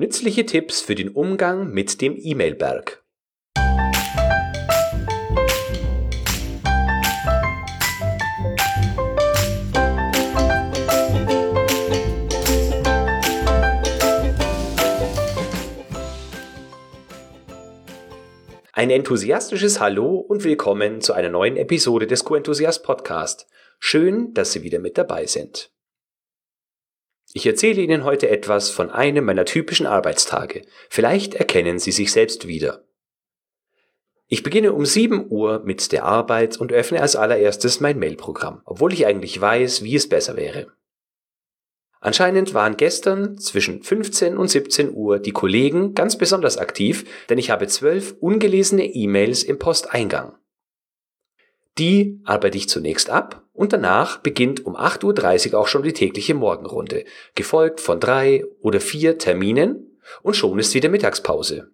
Nützliche Tipps für den Umgang mit dem E-Mail-Berg. Ein enthusiastisches Hallo und willkommen zu einer neuen Episode des Co-Enthusiast Podcast. Schön, dass Sie wieder mit dabei sind. Ich erzähle Ihnen heute etwas von einem meiner typischen Arbeitstage. Vielleicht erkennen Sie sich selbst wieder. Ich beginne um 7 Uhr mit der Arbeit und öffne als allererstes mein Mailprogramm, obwohl ich eigentlich weiß, wie es besser wäre. Anscheinend waren gestern zwischen 15 und 17 Uhr die Kollegen ganz besonders aktiv, denn ich habe zwölf ungelesene E-Mails im Posteingang. Die arbeite ich zunächst ab und danach beginnt um 8.30 Uhr auch schon die tägliche Morgenrunde, gefolgt von drei oder vier Terminen und schon ist wieder Mittagspause.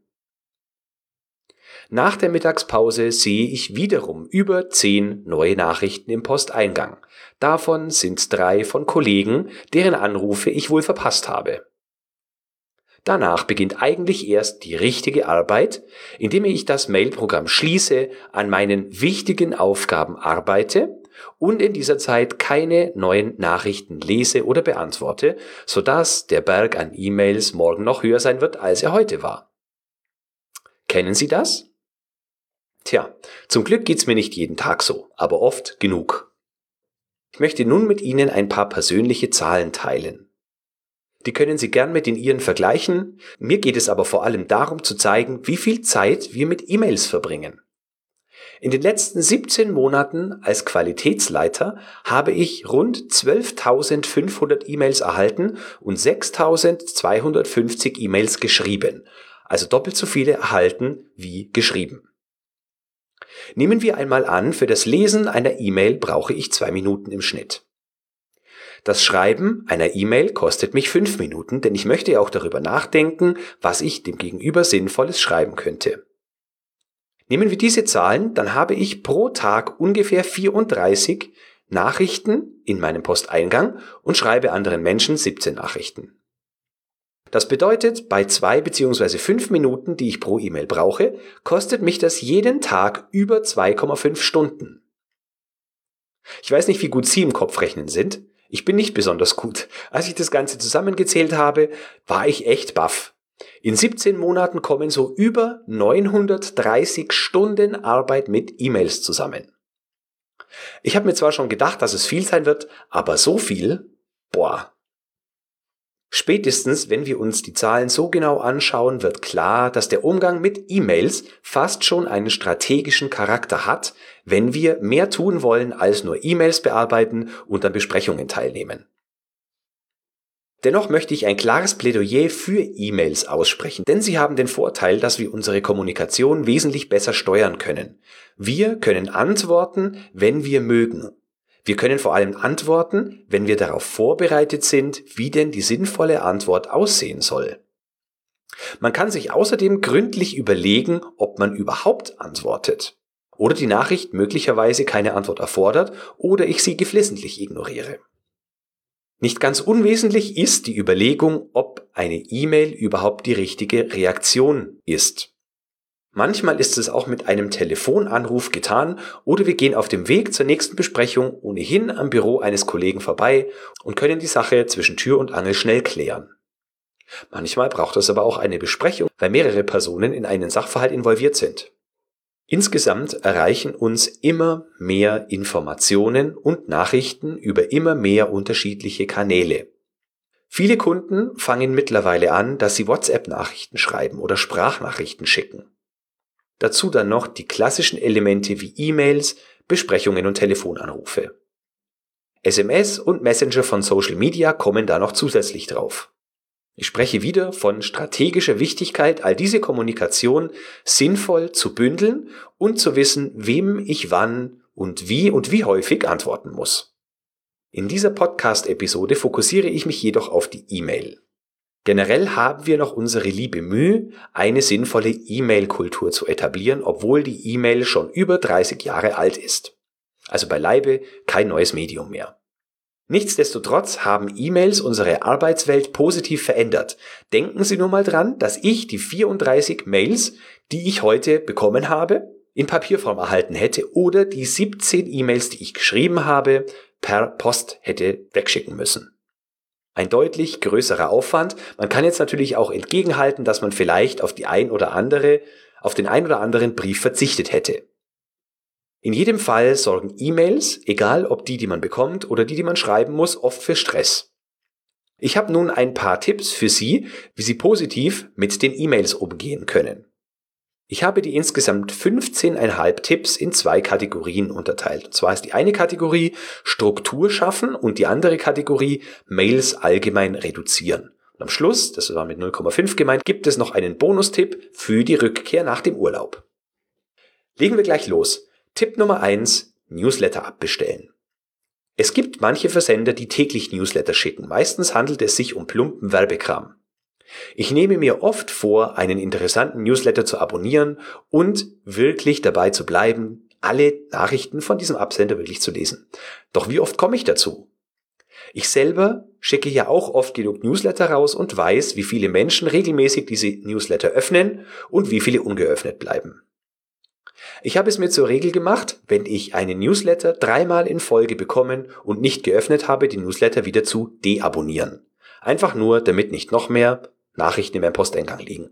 Nach der Mittagspause sehe ich wiederum über zehn neue Nachrichten im Posteingang. Davon sind drei von Kollegen, deren Anrufe ich wohl verpasst habe. Danach beginnt eigentlich erst die richtige Arbeit, indem ich das Mailprogramm schließe, an meinen wichtigen Aufgaben arbeite und in dieser Zeit keine neuen Nachrichten lese oder beantworte, sodass der Berg an E-Mails morgen noch höher sein wird, als er heute war. Kennen Sie das? Tja, zum Glück geht's mir nicht jeden Tag so, aber oft genug. Ich möchte nun mit Ihnen ein paar persönliche Zahlen teilen. Die können Sie gern mit den Ihren vergleichen. Mir geht es aber vor allem darum zu zeigen, wie viel Zeit wir mit E-Mails verbringen. In den letzten 17 Monaten als Qualitätsleiter habe ich rund 12.500 E-Mails erhalten und 6.250 E-Mails geschrieben, also doppelt so viele erhalten wie geschrieben. Nehmen wir einmal an, für das Lesen einer E-Mail brauche ich zwei Minuten im Schnitt. Das Schreiben einer E-Mail kostet mich fünf Minuten, denn ich möchte ja auch darüber nachdenken, was ich dem Gegenüber Sinnvolles schreiben könnte. Nehmen wir diese Zahlen, dann habe ich pro Tag ungefähr 34 Nachrichten in meinem Posteingang und schreibe anderen Menschen 17 Nachrichten. Das bedeutet, bei zwei beziehungsweise fünf Minuten, die ich pro E-Mail brauche, kostet mich das jeden Tag über 2,5 Stunden. Ich weiß nicht, wie gut Sie im Kopf rechnen sind. Ich bin nicht besonders gut. Als ich das Ganze zusammengezählt habe, war ich echt baff. In 17 Monaten kommen so über 930 Stunden Arbeit mit E-Mails zusammen. Ich habe mir zwar schon gedacht, dass es viel sein wird, aber so viel, boah, Spätestens, wenn wir uns die Zahlen so genau anschauen, wird klar, dass der Umgang mit E-Mails fast schon einen strategischen Charakter hat, wenn wir mehr tun wollen als nur E-Mails bearbeiten und an Besprechungen teilnehmen. Dennoch möchte ich ein klares Plädoyer für E-Mails aussprechen, denn sie haben den Vorteil, dass wir unsere Kommunikation wesentlich besser steuern können. Wir können antworten, wenn wir mögen wir können vor allem antworten, wenn wir darauf vorbereitet sind, wie denn die sinnvolle Antwort aussehen soll. Man kann sich außerdem gründlich überlegen, ob man überhaupt antwortet oder die Nachricht möglicherweise keine Antwort erfordert oder ich sie geflissentlich ignoriere. Nicht ganz unwesentlich ist die Überlegung, ob eine E-Mail überhaupt die richtige Reaktion ist. Manchmal ist es auch mit einem Telefonanruf getan oder wir gehen auf dem Weg zur nächsten Besprechung ohnehin am Büro eines Kollegen vorbei und können die Sache zwischen Tür und Angel schnell klären. Manchmal braucht es aber auch eine Besprechung, weil mehrere Personen in einen Sachverhalt involviert sind. Insgesamt erreichen uns immer mehr Informationen und Nachrichten über immer mehr unterschiedliche Kanäle. Viele Kunden fangen mittlerweile an, dass sie WhatsApp-Nachrichten schreiben oder Sprachnachrichten schicken. Dazu dann noch die klassischen Elemente wie E-Mails, Besprechungen und Telefonanrufe. SMS und Messenger von Social Media kommen da noch zusätzlich drauf. Ich spreche wieder von strategischer Wichtigkeit, all diese Kommunikation sinnvoll zu bündeln und zu wissen, wem ich wann und wie und wie häufig antworten muss. In dieser Podcast-Episode fokussiere ich mich jedoch auf die E-Mail. Generell haben wir noch unsere liebe Mühe, eine sinnvolle E-Mail-Kultur zu etablieren, obwohl die E-Mail schon über 30 Jahre alt ist. Also beileibe kein neues Medium mehr. Nichtsdestotrotz haben E-Mails unsere Arbeitswelt positiv verändert. Denken Sie nur mal dran, dass ich die 34 Mails, die ich heute bekommen habe, in Papierform erhalten hätte oder die 17 E-Mails, die ich geschrieben habe, per Post hätte wegschicken müssen. Ein deutlich größerer Aufwand. Man kann jetzt natürlich auch entgegenhalten, dass man vielleicht auf die ein oder andere, auf den ein oder anderen Brief verzichtet hätte. In jedem Fall sorgen E-Mails, egal ob die, die man bekommt oder die, die man schreiben muss, oft für Stress. Ich habe nun ein paar Tipps für Sie, wie Sie positiv mit den E-Mails umgehen können. Ich habe die insgesamt 15,5 Tipps in zwei Kategorien unterteilt. Und zwar ist die eine Kategorie Struktur schaffen und die andere Kategorie Mails allgemein reduzieren. Und am Schluss, das war mit 0,5 gemeint, gibt es noch einen Bonustipp für die Rückkehr nach dem Urlaub. Legen wir gleich los. Tipp Nummer eins: Newsletter abbestellen. Es gibt manche Versender, die täglich Newsletter schicken. Meistens handelt es sich um plumpen Werbekram. Ich nehme mir oft vor, einen interessanten Newsletter zu abonnieren und wirklich dabei zu bleiben, alle Nachrichten von diesem Absender wirklich zu lesen. Doch wie oft komme ich dazu? Ich selber schicke ja auch oft genug Newsletter raus und weiß, wie viele Menschen regelmäßig diese Newsletter öffnen und wie viele ungeöffnet bleiben. Ich habe es mir zur Regel gemacht, wenn ich einen Newsletter dreimal in Folge bekommen und nicht geöffnet habe, die Newsletter wieder zu deabonnieren. Einfach nur, damit nicht noch mehr Nachrichten in meinem Posteingang liegen.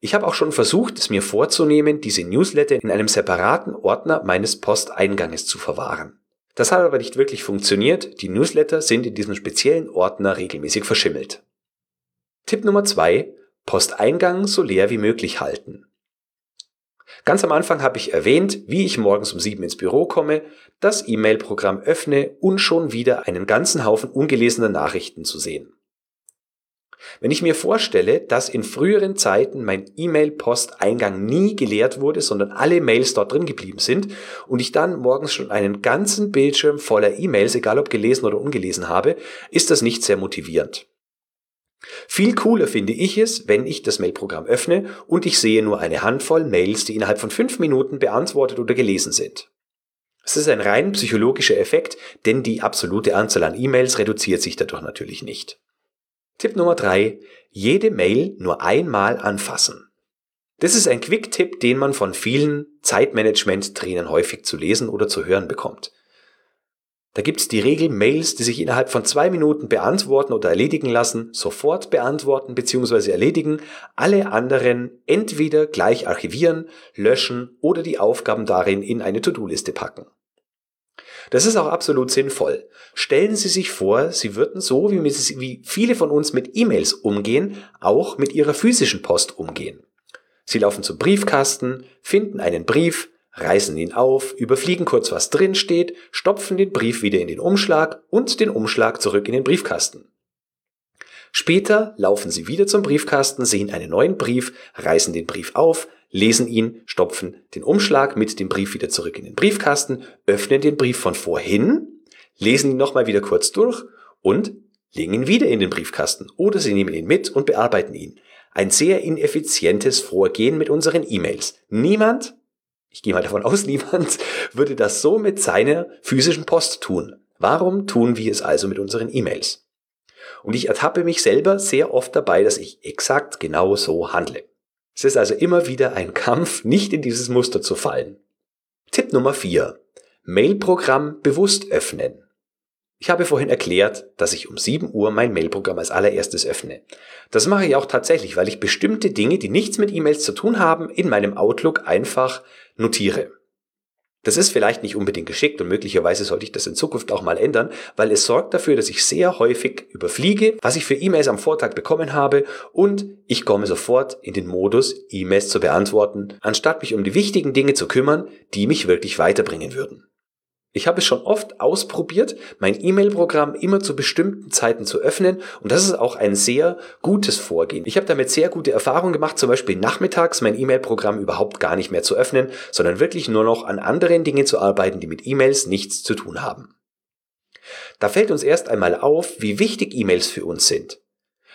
Ich habe auch schon versucht, es mir vorzunehmen, diese Newsletter in einem separaten Ordner meines Posteinganges zu verwahren. Das hat aber nicht wirklich funktioniert, die Newsletter sind in diesem speziellen Ordner regelmäßig verschimmelt. Tipp Nummer zwei: Posteingang so leer wie möglich halten. Ganz am Anfang habe ich erwähnt, wie ich morgens um sieben ins Büro komme, das E-Mail-Programm öffne und schon wieder einen ganzen Haufen ungelesener Nachrichten zu sehen. Wenn ich mir vorstelle, dass in früheren Zeiten mein E-Mail-Posteingang nie geleert wurde, sondern alle Mails dort drin geblieben sind und ich dann morgens schon einen ganzen Bildschirm voller E-Mails, egal ob gelesen oder ungelesen habe, ist das nicht sehr motivierend. Viel cooler finde ich es, wenn ich das Mailprogramm öffne und ich sehe nur eine Handvoll Mails, die innerhalb von fünf Minuten beantwortet oder gelesen sind. Es ist ein rein psychologischer Effekt, denn die absolute Anzahl an E-Mails reduziert sich dadurch natürlich nicht. Tipp Nummer drei: Jede Mail nur einmal anfassen. Das ist ein Quick-Tipp, den man von vielen Zeitmanagement-Trainern häufig zu lesen oder zu hören bekommt. Da gibt es die Regel, Mails, die sich innerhalb von zwei Minuten beantworten oder erledigen lassen, sofort beantworten bzw. erledigen, alle anderen entweder gleich archivieren, löschen oder die Aufgaben darin in eine To-Do-Liste packen. Das ist auch absolut sinnvoll. Stellen Sie sich vor, Sie würden so, wie, wie viele von uns mit E-Mails umgehen, auch mit Ihrer physischen Post umgehen. Sie laufen zum Briefkasten, finden einen Brief, reißen ihn auf, überfliegen kurz, was drin steht, stopfen den Brief wieder in den Umschlag und den Umschlag zurück in den Briefkasten. Später laufen Sie wieder zum Briefkasten, sehen einen neuen Brief, reißen den Brief auf, lesen ihn, stopfen den Umschlag mit dem Brief wieder zurück in den Briefkasten, öffnen den Brief von vorhin, lesen ihn nochmal wieder kurz durch und legen ihn wieder in den Briefkasten oder Sie nehmen ihn mit und bearbeiten ihn. Ein sehr ineffizientes Vorgehen mit unseren E-Mails. Niemand, ich gehe mal davon aus, niemand würde das so mit seiner physischen Post tun. Warum tun wir es also mit unseren E-Mails? Und ich ertappe mich selber sehr oft dabei, dass ich exakt genau so handle. Es ist also immer wieder ein Kampf, nicht in dieses Muster zu fallen. Tipp Nummer 4. Mailprogramm bewusst öffnen. Ich habe vorhin erklärt, dass ich um 7 Uhr mein Mailprogramm als allererstes öffne. Das mache ich auch tatsächlich, weil ich bestimmte Dinge, die nichts mit E-Mails zu tun haben, in meinem Outlook einfach notiere. Das ist vielleicht nicht unbedingt geschickt und möglicherweise sollte ich das in Zukunft auch mal ändern, weil es sorgt dafür, dass ich sehr häufig überfliege, was ich für E-Mails am Vortag bekommen habe und ich komme sofort in den Modus, E-Mails zu beantworten, anstatt mich um die wichtigen Dinge zu kümmern, die mich wirklich weiterbringen würden. Ich habe es schon oft ausprobiert, mein E-Mail-Programm immer zu bestimmten Zeiten zu öffnen und das ist auch ein sehr gutes Vorgehen. Ich habe damit sehr gute Erfahrungen gemacht, zum Beispiel nachmittags mein E-Mail-Programm überhaupt gar nicht mehr zu öffnen, sondern wirklich nur noch an anderen Dingen zu arbeiten, die mit E-Mails nichts zu tun haben. Da fällt uns erst einmal auf, wie wichtig E-Mails für uns sind.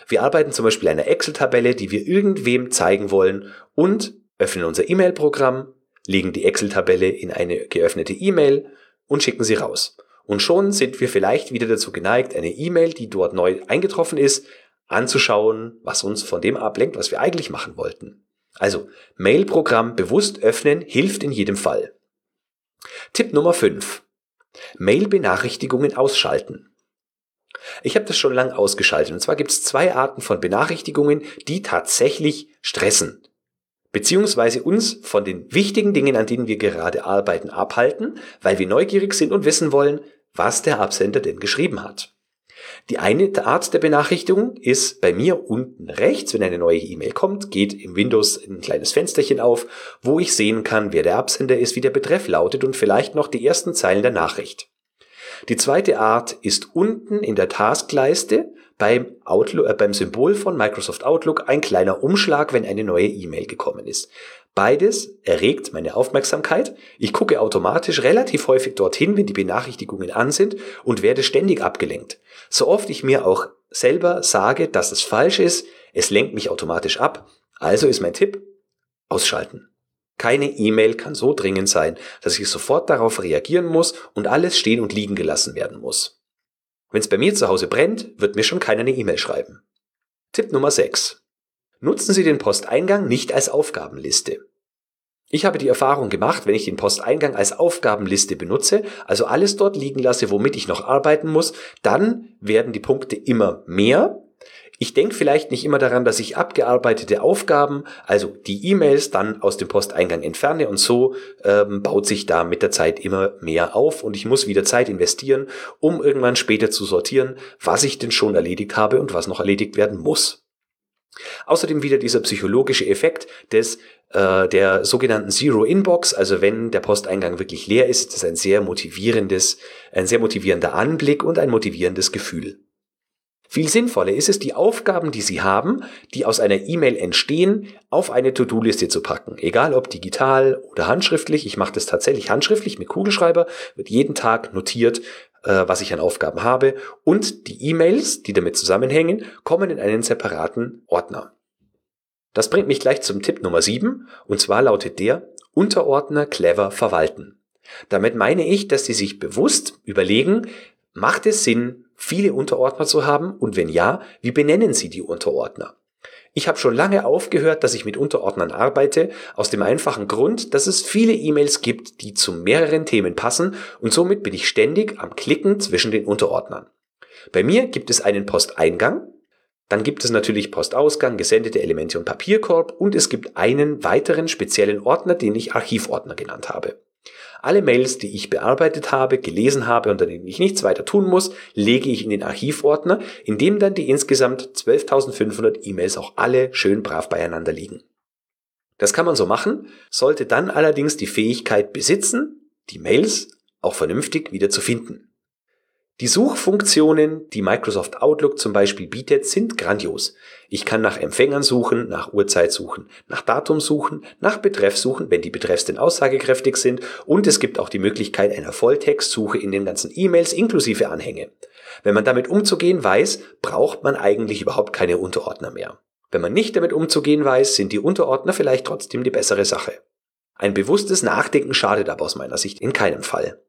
Wir arbeiten zum Beispiel an einer Excel-Tabelle, die wir irgendwem zeigen wollen und öffnen unser E-Mail-Programm, legen die Excel-Tabelle in eine geöffnete E-Mail und schicken sie raus. Und schon sind wir vielleicht wieder dazu geneigt, eine E-Mail, die dort neu eingetroffen ist, anzuschauen, was uns von dem ablenkt, was wir eigentlich machen wollten. Also, Mailprogramm bewusst öffnen hilft in jedem Fall. Tipp Nummer 5. Mail-Benachrichtigungen ausschalten. Ich habe das schon lang ausgeschaltet. Und zwar gibt es zwei Arten von Benachrichtigungen, die tatsächlich stressen. Beziehungsweise uns von den wichtigen Dingen, an denen wir gerade arbeiten, abhalten, weil wir neugierig sind und wissen wollen, was der Absender denn geschrieben hat. Die eine Art der Benachrichtigung ist bei mir unten rechts, wenn eine neue E-Mail kommt, geht im Windows ein kleines Fensterchen auf, wo ich sehen kann, wer der Absender ist, wie der Betreff lautet und vielleicht noch die ersten Zeilen der Nachricht. Die zweite Art ist unten in der Taskleiste beim, Outlook, äh, beim Symbol von Microsoft Outlook ein kleiner Umschlag, wenn eine neue E-Mail gekommen ist. Beides erregt meine Aufmerksamkeit. Ich gucke automatisch relativ häufig dorthin, wenn die Benachrichtigungen an sind und werde ständig abgelenkt. So oft ich mir auch selber sage, dass es falsch ist, es lenkt mich automatisch ab. Also ist mein Tipp, ausschalten. Keine E-Mail kann so dringend sein, dass ich sofort darauf reagieren muss und alles stehen und liegen gelassen werden muss. Wenn es bei mir zu Hause brennt, wird mir schon keiner eine E-Mail schreiben. Tipp Nummer 6. Nutzen Sie den Posteingang nicht als Aufgabenliste. Ich habe die Erfahrung gemacht, wenn ich den Posteingang als Aufgabenliste benutze, also alles dort liegen lasse, womit ich noch arbeiten muss, dann werden die Punkte immer mehr ich denke vielleicht nicht immer daran, dass ich abgearbeitete Aufgaben, also die E-Mails, dann aus dem Posteingang entferne und so ähm, baut sich da mit der Zeit immer mehr auf und ich muss wieder Zeit investieren, um irgendwann später zu sortieren, was ich denn schon erledigt habe und was noch erledigt werden muss. Außerdem wieder dieser psychologische Effekt des äh, der sogenannten Zero Inbox, also wenn der Posteingang wirklich leer ist, ist das ein sehr motivierendes, ein sehr motivierender Anblick und ein motivierendes Gefühl. Viel sinnvoller ist es, die Aufgaben, die Sie haben, die aus einer E-Mail entstehen, auf eine To-Do-Liste zu packen. Egal ob digital oder handschriftlich. Ich mache das tatsächlich handschriftlich mit Kugelschreiber, wird jeden Tag notiert, äh, was ich an Aufgaben habe. Und die E-Mails, die damit zusammenhängen, kommen in einen separaten Ordner. Das bringt mich gleich zum Tipp Nummer 7, und zwar lautet der Unterordner clever verwalten. Damit meine ich, dass Sie sich bewusst überlegen, macht es Sinn, viele Unterordner zu haben? Und wenn ja, wie benennen Sie die Unterordner? Ich habe schon lange aufgehört, dass ich mit Unterordnern arbeite, aus dem einfachen Grund, dass es viele E-Mails gibt, die zu mehreren Themen passen und somit bin ich ständig am Klicken zwischen den Unterordnern. Bei mir gibt es einen Posteingang, dann gibt es natürlich Postausgang, gesendete Elemente und Papierkorb und es gibt einen weiteren speziellen Ordner, den ich Archivordner genannt habe. Alle Mails, die ich bearbeitet habe, gelesen habe und an denen ich nichts weiter tun muss, lege ich in den Archivordner, in dem dann die insgesamt 12.500 E-Mails auch alle schön brav beieinander liegen. Das kann man so machen, sollte dann allerdings die Fähigkeit besitzen, die Mails auch vernünftig wieder zu finden. Die Suchfunktionen, die Microsoft Outlook zum Beispiel bietet, sind grandios. Ich kann nach Empfängern suchen, nach Uhrzeit suchen, nach Datum suchen, nach Betreff suchen, wenn die Betreffs denn aussagekräftig sind und es gibt auch die Möglichkeit einer Volltextsuche in den ganzen E-Mails inklusive Anhänge. Wenn man damit umzugehen weiß, braucht man eigentlich überhaupt keine Unterordner mehr. Wenn man nicht damit umzugehen weiß, sind die Unterordner vielleicht trotzdem die bessere Sache. Ein bewusstes Nachdenken schadet aber aus meiner Sicht in keinem Fall.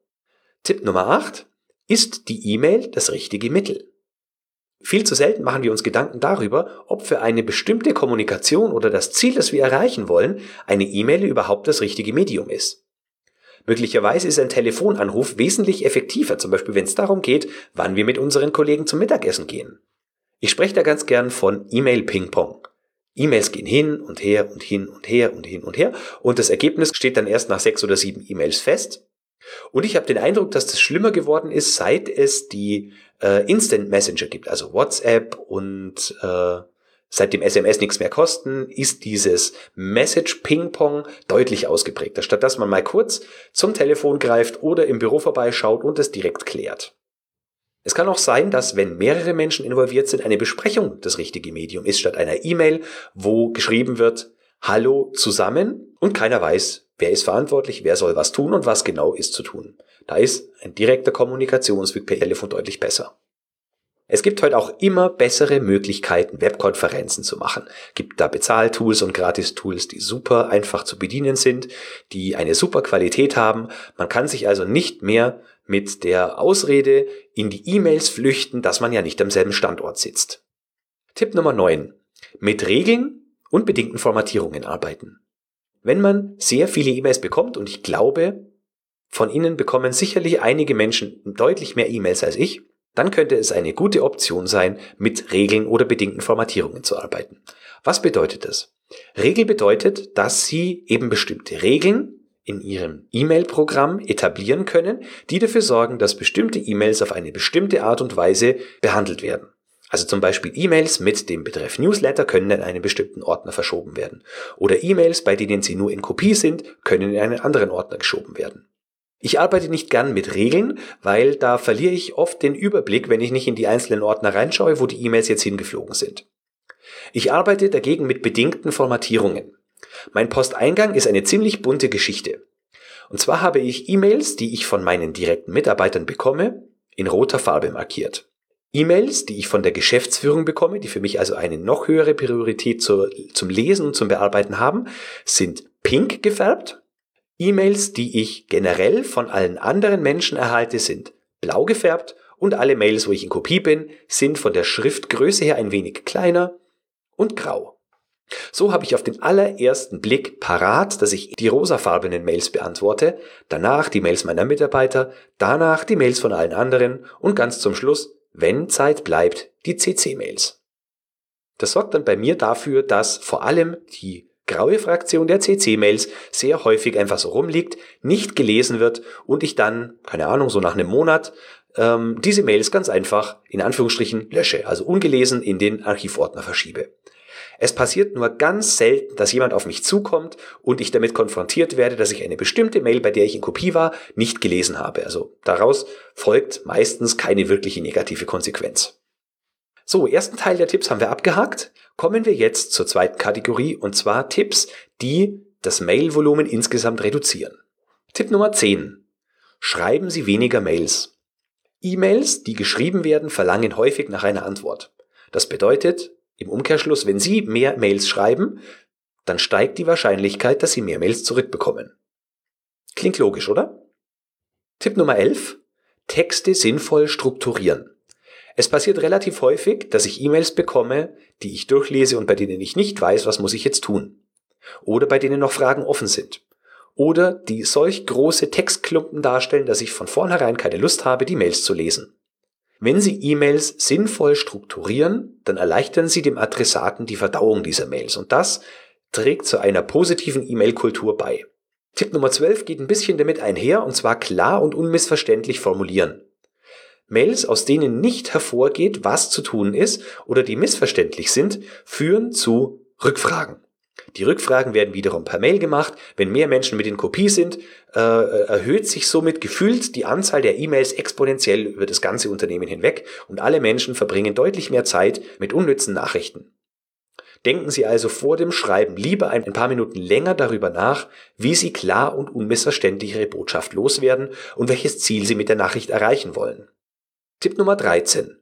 Tipp Nummer 8. Ist die E-Mail das richtige Mittel? Viel zu selten machen wir uns Gedanken darüber, ob für eine bestimmte Kommunikation oder das Ziel, das wir erreichen wollen, eine E-Mail überhaupt das richtige Medium ist. Möglicherweise ist ein Telefonanruf wesentlich effektiver, zum Beispiel wenn es darum geht, wann wir mit unseren Kollegen zum Mittagessen gehen. Ich spreche da ganz gern von E-Mail-Ping-Pong. E-Mails gehen hin und her und hin und her und hin und her und das Ergebnis steht dann erst nach sechs oder sieben E-Mails fest und ich habe den Eindruck, dass das schlimmer geworden ist, seit es die äh, Instant Messenger gibt, also WhatsApp und äh, seitdem SMS nichts mehr kosten, ist dieses Message Ping-Pong deutlich ausgeprägter, statt dass man mal kurz zum Telefon greift oder im Büro vorbeischaut und es direkt klärt. Es kann auch sein, dass wenn mehrere Menschen involviert sind, eine Besprechung das richtige Medium ist, statt einer E-Mail, wo geschrieben wird, Hallo zusammen und keiner weiß, Wer ist verantwortlich? Wer soll was tun und was genau ist zu tun? Da ist ein direkter Kommunikationsweg per Telefon deutlich besser. Es gibt heute auch immer bessere Möglichkeiten, Webkonferenzen zu machen. Gibt da Bezahltools und Gratis-Tools, die super einfach zu bedienen sind, die eine super Qualität haben. Man kann sich also nicht mehr mit der Ausrede in die E-Mails flüchten, dass man ja nicht am selben Standort sitzt. Tipp Nummer 9. Mit Regeln und bedingten Formatierungen arbeiten. Wenn man sehr viele E-Mails bekommt, und ich glaube, von Ihnen bekommen sicherlich einige Menschen deutlich mehr E-Mails als ich, dann könnte es eine gute Option sein, mit Regeln oder bedingten Formatierungen zu arbeiten. Was bedeutet das? Regel bedeutet, dass Sie eben bestimmte Regeln in Ihrem E-Mail-Programm etablieren können, die dafür sorgen, dass bestimmte E-Mails auf eine bestimmte Art und Weise behandelt werden. Also zum Beispiel E-Mails mit dem Betreff Newsletter können in einen bestimmten Ordner verschoben werden. Oder E-Mails, bei denen sie nur in Kopie sind, können in einen anderen Ordner geschoben werden. Ich arbeite nicht gern mit Regeln, weil da verliere ich oft den Überblick, wenn ich nicht in die einzelnen Ordner reinschaue, wo die E-Mails jetzt hingeflogen sind. Ich arbeite dagegen mit bedingten Formatierungen. Mein Posteingang ist eine ziemlich bunte Geschichte. Und zwar habe ich E-Mails, die ich von meinen direkten Mitarbeitern bekomme, in roter Farbe markiert. E-Mails, die ich von der Geschäftsführung bekomme, die für mich also eine noch höhere Priorität zur, zum Lesen und zum Bearbeiten haben, sind pink gefärbt E-Mails, die ich generell von allen anderen Menschen erhalte, sind blau gefärbt und alle Mails, wo ich in Kopie bin, sind von der Schriftgröße her ein wenig kleiner und grau. So habe ich auf den allerersten Blick parat, dass ich die rosafarbenen Mails beantworte, danach die Mails meiner Mitarbeiter, danach die Mails von allen anderen und ganz zum Schluss, wenn Zeit bleibt, die CC-Mails. Das sorgt dann bei mir dafür, dass vor allem die graue Fraktion der CC-Mails sehr häufig einfach so rumliegt, nicht gelesen wird und ich dann, keine Ahnung, so nach einem Monat ähm, diese Mails ganz einfach in Anführungsstrichen lösche, also ungelesen in den Archivordner verschiebe. Es passiert nur ganz selten, dass jemand auf mich zukommt und ich damit konfrontiert werde, dass ich eine bestimmte Mail, bei der ich in Kopie war, nicht gelesen habe. Also daraus folgt meistens keine wirkliche negative Konsequenz. So, ersten Teil der Tipps haben wir abgehakt. Kommen wir jetzt zur zweiten Kategorie und zwar Tipps, die das Mailvolumen insgesamt reduzieren. Tipp Nummer 10. Schreiben Sie weniger Mails. E-Mails, die geschrieben werden, verlangen häufig nach einer Antwort. Das bedeutet, im Umkehrschluss, wenn Sie mehr Mails schreiben, dann steigt die Wahrscheinlichkeit, dass Sie mehr Mails zurückbekommen. Klingt logisch, oder? Tipp Nummer 11. Texte sinnvoll strukturieren. Es passiert relativ häufig, dass ich E-Mails bekomme, die ich durchlese und bei denen ich nicht weiß, was muss ich jetzt tun. Oder bei denen noch Fragen offen sind. Oder die solch große Textklumpen darstellen, dass ich von vornherein keine Lust habe, die Mails zu lesen. Wenn Sie E-Mails sinnvoll strukturieren, dann erleichtern Sie dem Adressaten die Verdauung dieser Mails und das trägt zu einer positiven E-Mail-Kultur bei. Tipp Nummer 12 geht ein bisschen damit einher und zwar klar und unmissverständlich formulieren. Mails, aus denen nicht hervorgeht, was zu tun ist oder die missverständlich sind, führen zu Rückfragen. Die Rückfragen werden wiederum per Mail gemacht. Wenn mehr Menschen mit in Kopie sind, äh, erhöht sich somit gefühlt die Anzahl der E-Mails exponentiell über das ganze Unternehmen hinweg und alle Menschen verbringen deutlich mehr Zeit mit unnützen Nachrichten. Denken Sie also vor dem Schreiben lieber ein paar Minuten länger darüber nach, wie Sie klar und unmissverständlich Ihre Botschaft loswerden und welches Ziel Sie mit der Nachricht erreichen wollen. Tipp Nummer 13.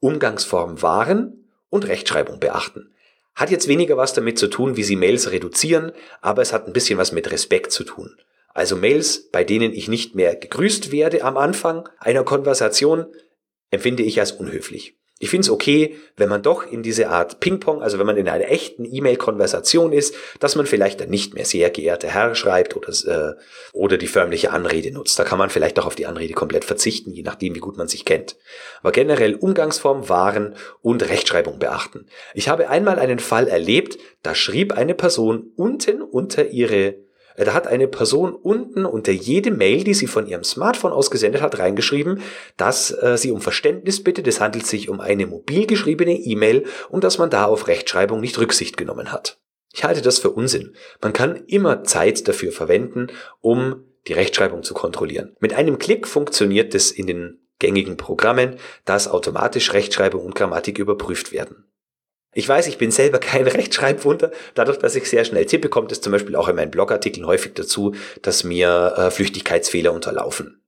Umgangsform wahren und Rechtschreibung beachten. Hat jetzt weniger was damit zu tun, wie Sie Mails reduzieren, aber es hat ein bisschen was mit Respekt zu tun. Also Mails, bei denen ich nicht mehr gegrüßt werde am Anfang einer Konversation, empfinde ich als unhöflich. Ich finde es okay, wenn man doch in diese Art Ping-Pong, also wenn man in einer echten E-Mail-Konversation ist, dass man vielleicht dann nicht mehr sehr geehrter Herr schreibt oder, äh, oder die förmliche Anrede nutzt. Da kann man vielleicht auch auf die Anrede komplett verzichten, je nachdem, wie gut man sich kennt. Aber generell Umgangsform wahren und Rechtschreibung beachten. Ich habe einmal einen Fall erlebt, da schrieb eine Person unten unter ihre da hat eine Person unten unter jede Mail, die sie von ihrem Smartphone ausgesendet hat, reingeschrieben, dass äh, sie um Verständnis bittet, es handelt sich um eine mobil geschriebene E-Mail und dass man da auf Rechtschreibung nicht Rücksicht genommen hat. Ich halte das für Unsinn. Man kann immer Zeit dafür verwenden, um die Rechtschreibung zu kontrollieren. Mit einem Klick funktioniert es in den gängigen Programmen, dass automatisch Rechtschreibung und Grammatik überprüft werden. Ich weiß, ich bin selber kein Rechtschreibwunder. Dadurch, dass ich sehr schnell tippe, kommt es zum Beispiel auch in meinen Blogartikeln häufig dazu, dass mir äh, Flüchtigkeitsfehler unterlaufen.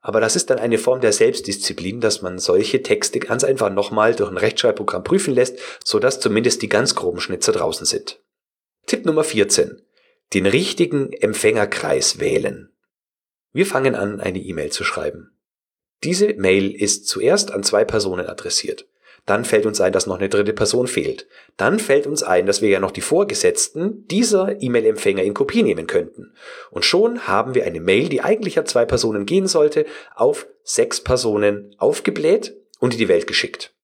Aber das ist dann eine Form der Selbstdisziplin, dass man solche Texte ganz einfach nochmal durch ein Rechtschreibprogramm prüfen lässt, sodass zumindest die ganz groben Schnitzer draußen sind. Tipp Nummer 14. Den richtigen Empfängerkreis wählen. Wir fangen an, eine E-Mail zu schreiben. Diese Mail ist zuerst an zwei Personen adressiert. Dann fällt uns ein, dass noch eine dritte Person fehlt. Dann fällt uns ein, dass wir ja noch die Vorgesetzten dieser E-Mail-Empfänger in Kopie nehmen könnten. Und schon haben wir eine Mail, die eigentlich an zwei Personen gehen sollte, auf sechs Personen aufgebläht und in die Welt geschickt.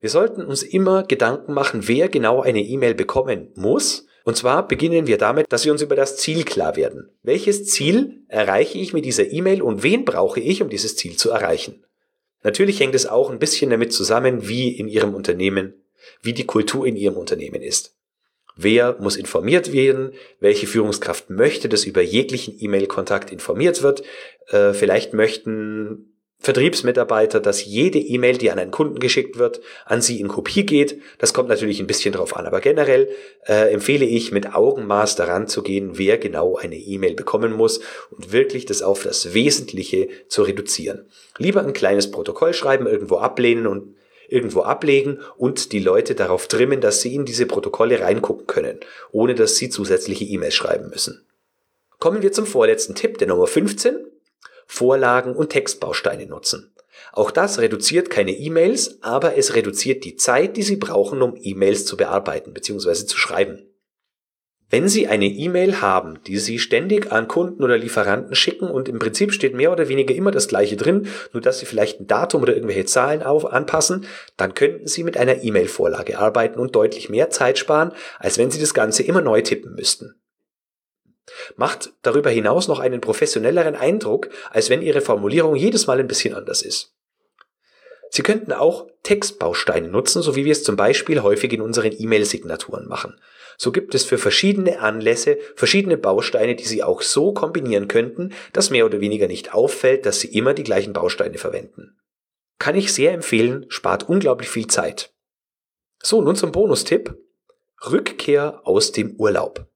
Wir sollten uns immer Gedanken machen, wer genau eine E-Mail bekommen muss. Und zwar beginnen wir damit, dass wir uns über das Ziel klar werden. Welches Ziel erreiche ich mit dieser E-Mail und wen brauche ich, um dieses Ziel zu erreichen? Natürlich hängt es auch ein bisschen damit zusammen, wie in Ihrem Unternehmen, wie die Kultur in Ihrem Unternehmen ist. Wer muss informiert werden? Welche Führungskraft möchte, dass über jeglichen E-Mail-Kontakt informiert wird? Äh, vielleicht möchten Vertriebsmitarbeiter, dass jede E-Mail, die an einen Kunden geschickt wird, an sie in Kopie geht. Das kommt natürlich ein bisschen drauf an, aber generell äh, empfehle ich, mit Augenmaß daran zu gehen, wer genau eine E-Mail bekommen muss und wirklich das auf das Wesentliche zu reduzieren. Lieber ein kleines Protokoll schreiben, irgendwo ablehnen und irgendwo ablegen und die Leute darauf trimmen, dass sie in diese Protokolle reingucken können, ohne dass sie zusätzliche E-Mails schreiben müssen. Kommen wir zum vorletzten Tipp, der Nummer 15. Vorlagen und Textbausteine nutzen. Auch das reduziert keine E-Mails, aber es reduziert die Zeit, die Sie brauchen, um E-Mails zu bearbeiten bzw. zu schreiben. Wenn Sie eine E-Mail haben, die Sie ständig an Kunden oder Lieferanten schicken und im Prinzip steht mehr oder weniger immer das gleiche drin, nur dass Sie vielleicht ein Datum oder irgendwelche Zahlen auf, anpassen, dann könnten Sie mit einer E-Mail-Vorlage arbeiten und deutlich mehr Zeit sparen, als wenn Sie das Ganze immer neu tippen müssten. Macht darüber hinaus noch einen professionelleren Eindruck, als wenn Ihre Formulierung jedes Mal ein bisschen anders ist. Sie könnten auch Textbausteine nutzen, so wie wir es zum Beispiel häufig in unseren E-Mail-Signaturen machen. So gibt es für verschiedene Anlässe verschiedene Bausteine, die Sie auch so kombinieren könnten, dass mehr oder weniger nicht auffällt, dass Sie immer die gleichen Bausteine verwenden. Kann ich sehr empfehlen, spart unglaublich viel Zeit. So, nun zum Bonustipp. Rückkehr aus dem Urlaub.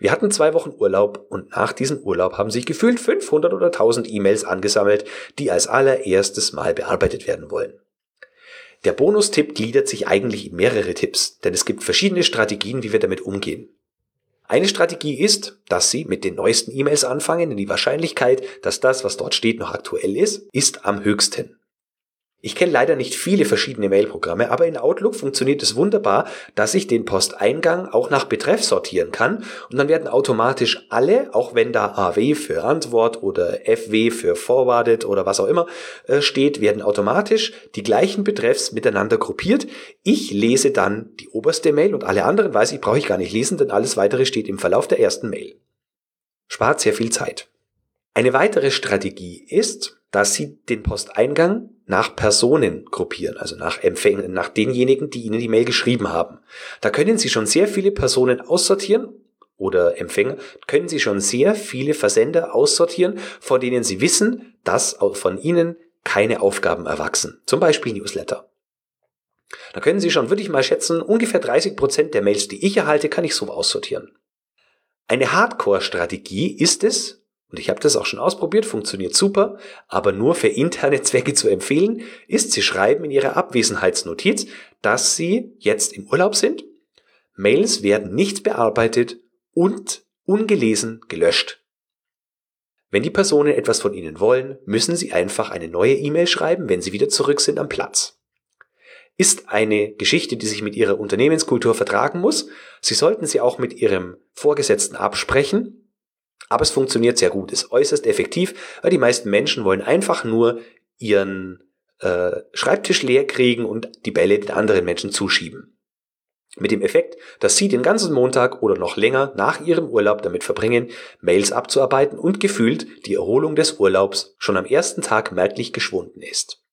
Wir hatten zwei Wochen Urlaub und nach diesem Urlaub haben sich gefühlt 500 oder 1000 E-Mails angesammelt, die als allererstes Mal bearbeitet werden wollen. Der Bonustipp gliedert sich eigentlich in mehrere Tipps, denn es gibt verschiedene Strategien, wie wir damit umgehen. Eine Strategie ist, dass Sie mit den neuesten E-Mails anfangen, denn die Wahrscheinlichkeit, dass das, was dort steht, noch aktuell ist, ist am höchsten. Ich kenne leider nicht viele verschiedene Mailprogramme, aber in Outlook funktioniert es wunderbar, dass ich den Posteingang auch nach Betreff sortieren kann und dann werden automatisch alle, auch wenn da AW für Antwort oder FW für Forwarded oder was auch immer äh, steht, werden automatisch die gleichen Betreffs miteinander gruppiert. Ich lese dann die oberste Mail und alle anderen weiß ich, brauche ich gar nicht lesen, denn alles weitere steht im Verlauf der ersten Mail. Spart sehr viel Zeit. Eine weitere Strategie ist, dass Sie den Posteingang nach Personen gruppieren, also nach Empfängern, nach denjenigen, die Ihnen die Mail geschrieben haben. Da können Sie schon sehr viele Personen aussortieren oder Empfänger, können Sie schon sehr viele Versender aussortieren, vor denen Sie wissen, dass von Ihnen keine Aufgaben erwachsen. Zum Beispiel Newsletter. Da können Sie schon, würde ich mal schätzen, ungefähr 30 Prozent der Mails, die ich erhalte, kann ich so aussortieren. Eine Hardcore-Strategie ist es, und ich habe das auch schon ausprobiert, funktioniert super, aber nur für interne Zwecke zu empfehlen, ist, Sie schreiben in Ihrer Abwesenheitsnotiz, dass Sie jetzt im Urlaub sind, Mails werden nicht bearbeitet und ungelesen gelöscht. Wenn die Personen etwas von Ihnen wollen, müssen Sie einfach eine neue E-Mail schreiben, wenn Sie wieder zurück sind am Platz. Ist eine Geschichte, die sich mit Ihrer Unternehmenskultur vertragen muss. Sie sollten sie auch mit Ihrem Vorgesetzten absprechen, aber es funktioniert sehr gut, ist äußerst effektiv, weil die meisten Menschen wollen einfach nur ihren äh, Schreibtisch leer kriegen und die Bälle den anderen Menschen zuschieben. Mit dem Effekt, dass sie den ganzen Montag oder noch länger nach ihrem Urlaub damit verbringen, Mails abzuarbeiten und gefühlt die Erholung des Urlaubs schon am ersten Tag merklich geschwunden ist.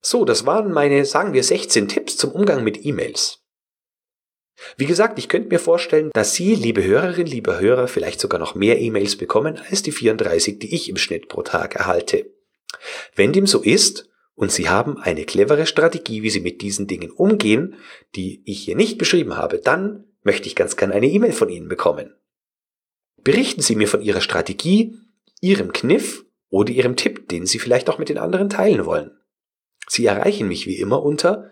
So, das waren meine, sagen wir, 16 Tipps zum Umgang mit E-Mails. Wie gesagt, ich könnte mir vorstellen, dass Sie, liebe Hörerinnen, liebe Hörer, vielleicht sogar noch mehr E-Mails bekommen als die 34, die ich im Schnitt pro Tag erhalte. Wenn dem so ist und Sie haben eine clevere Strategie, wie Sie mit diesen Dingen umgehen, die ich hier nicht beschrieben habe, dann möchte ich ganz gern eine E-Mail von Ihnen bekommen. Berichten Sie mir von Ihrer Strategie, Ihrem Kniff oder Ihrem Tipp, den Sie vielleicht auch mit den anderen teilen wollen. Sie erreichen mich wie immer unter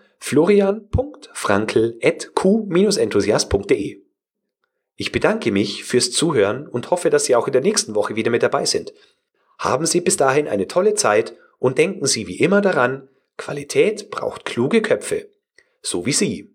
florian.frankel.q-enthusiast.de. Ich bedanke mich fürs Zuhören und hoffe, dass Sie auch in der nächsten Woche wieder mit dabei sind. Haben Sie bis dahin eine tolle Zeit und denken Sie wie immer daran, Qualität braucht kluge Köpfe, so wie Sie.